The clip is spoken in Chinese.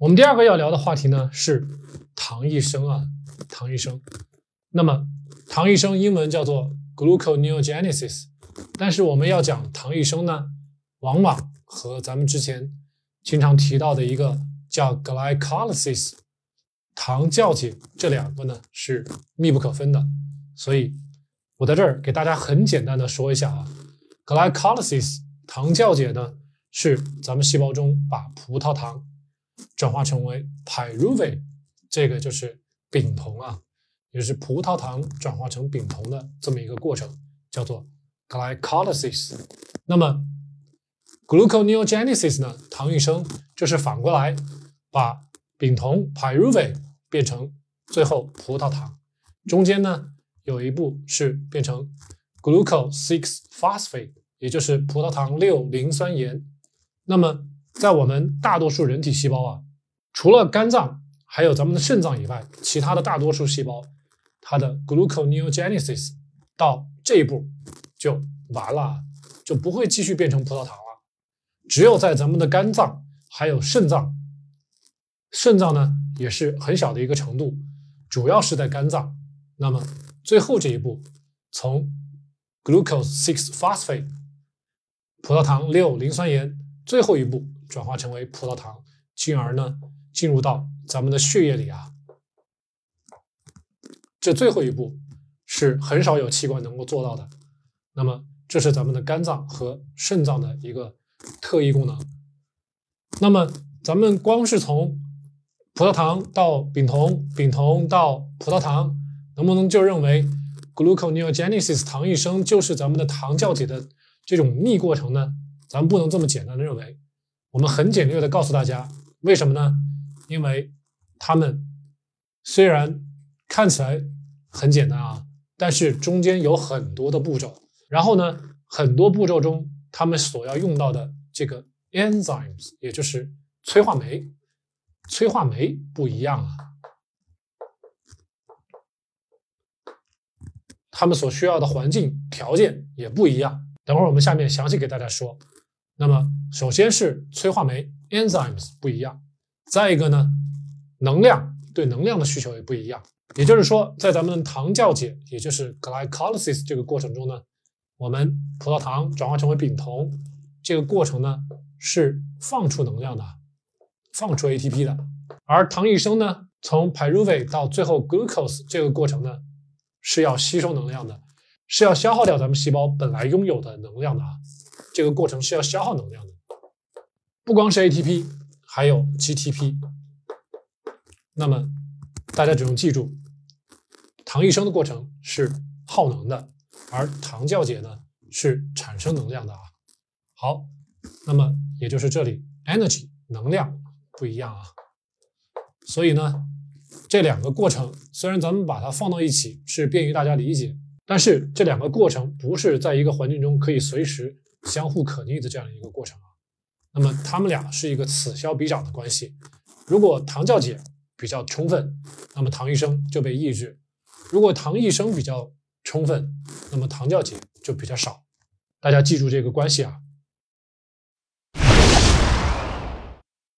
我们第二个要聊的话题呢是糖异生啊，糖异生。那么糖异生英文叫做 gluconeogenesis，但是我们要讲糖异生呢，往往和咱们之前经常提到的一个叫 glycolysis 糖酵解这两个呢是密不可分的。所以我在这儿给大家很简单的说一下啊，glycolysis 糖酵解呢是咱们细胞中把葡萄糖转化成为 pyruvate，这个就是丙酮啊。也是葡萄糖转化成丙酮的这么一个过程，叫做 glycolysis。那么 gluconeogenesis 呢？糖异生就是反过来把丙酮 pyruvate 变成最后葡萄糖，中间呢有一步是变成 glucose six phosphate，也就是葡萄糖六磷酸盐。那么在我们大多数人体细胞啊，除了肝脏还有咱们的肾脏以外，其他的大多数细胞。它的 gluconeogenesis 到这一步就完了，就不会继续变成葡萄糖了。只有在咱们的肝脏还有肾脏，肾脏呢也是很小的一个程度，主要是在肝脏。那么最后这一步，从 glucose six phosphate 葡萄糖六磷酸盐最后一步转化成为葡萄糖，进而呢进入到咱们的血液里啊。这最后一步是很少有器官能够做到的，那么这是咱们的肝脏和肾脏的一个特异功能。那么咱们光是从葡萄糖到丙酮，丙酮到葡萄糖，能不能就认为 gluconeogenesis 糖异生就是咱们的糖酵解的这种逆过程呢？咱们不能这么简单的认为。我们很简略的告诉大家，为什么呢？因为它们虽然。看起来很简单啊，但是中间有很多的步骤。然后呢，很多步骤中，他们所要用到的这个 enzymes，也就是催化酶，催化酶不一样啊，他们所需要的环境条件也不一样。等会儿我们下面详细给大家说。那么，首先是催化酶 enzymes 不一样，再一个呢，能量对能量的需求也不一样。也就是说，在咱们糖酵解，也就是 glycolysis 这个过程中呢，我们葡萄糖转化成为丙酮这个过程呢是放出能量的，放出 ATP 的。而糖异生呢，从 pyruvate 到最后 glucose 这个过程呢是要吸收能量的，是要消耗掉咱们细胞本来拥有的能量的啊。这个过程是要消耗能量的，不光是 ATP，还有 GTP。那么大家只用记住。糖异生的过程是耗能的，而糖酵解呢是产生能量的啊。好，那么也就是这里 energy 能量不一样啊。所以呢，这两个过程虽然咱们把它放到一起是便于大家理解，但是这两个过程不是在一个环境中可以随时相互可逆的这样一个过程啊。那么他们俩是一个此消彼长的关系。如果糖酵解比较充分，那么糖异生就被抑制。如果糖异生比较充分，那么糖酵解就比较少。大家记住这个关系啊。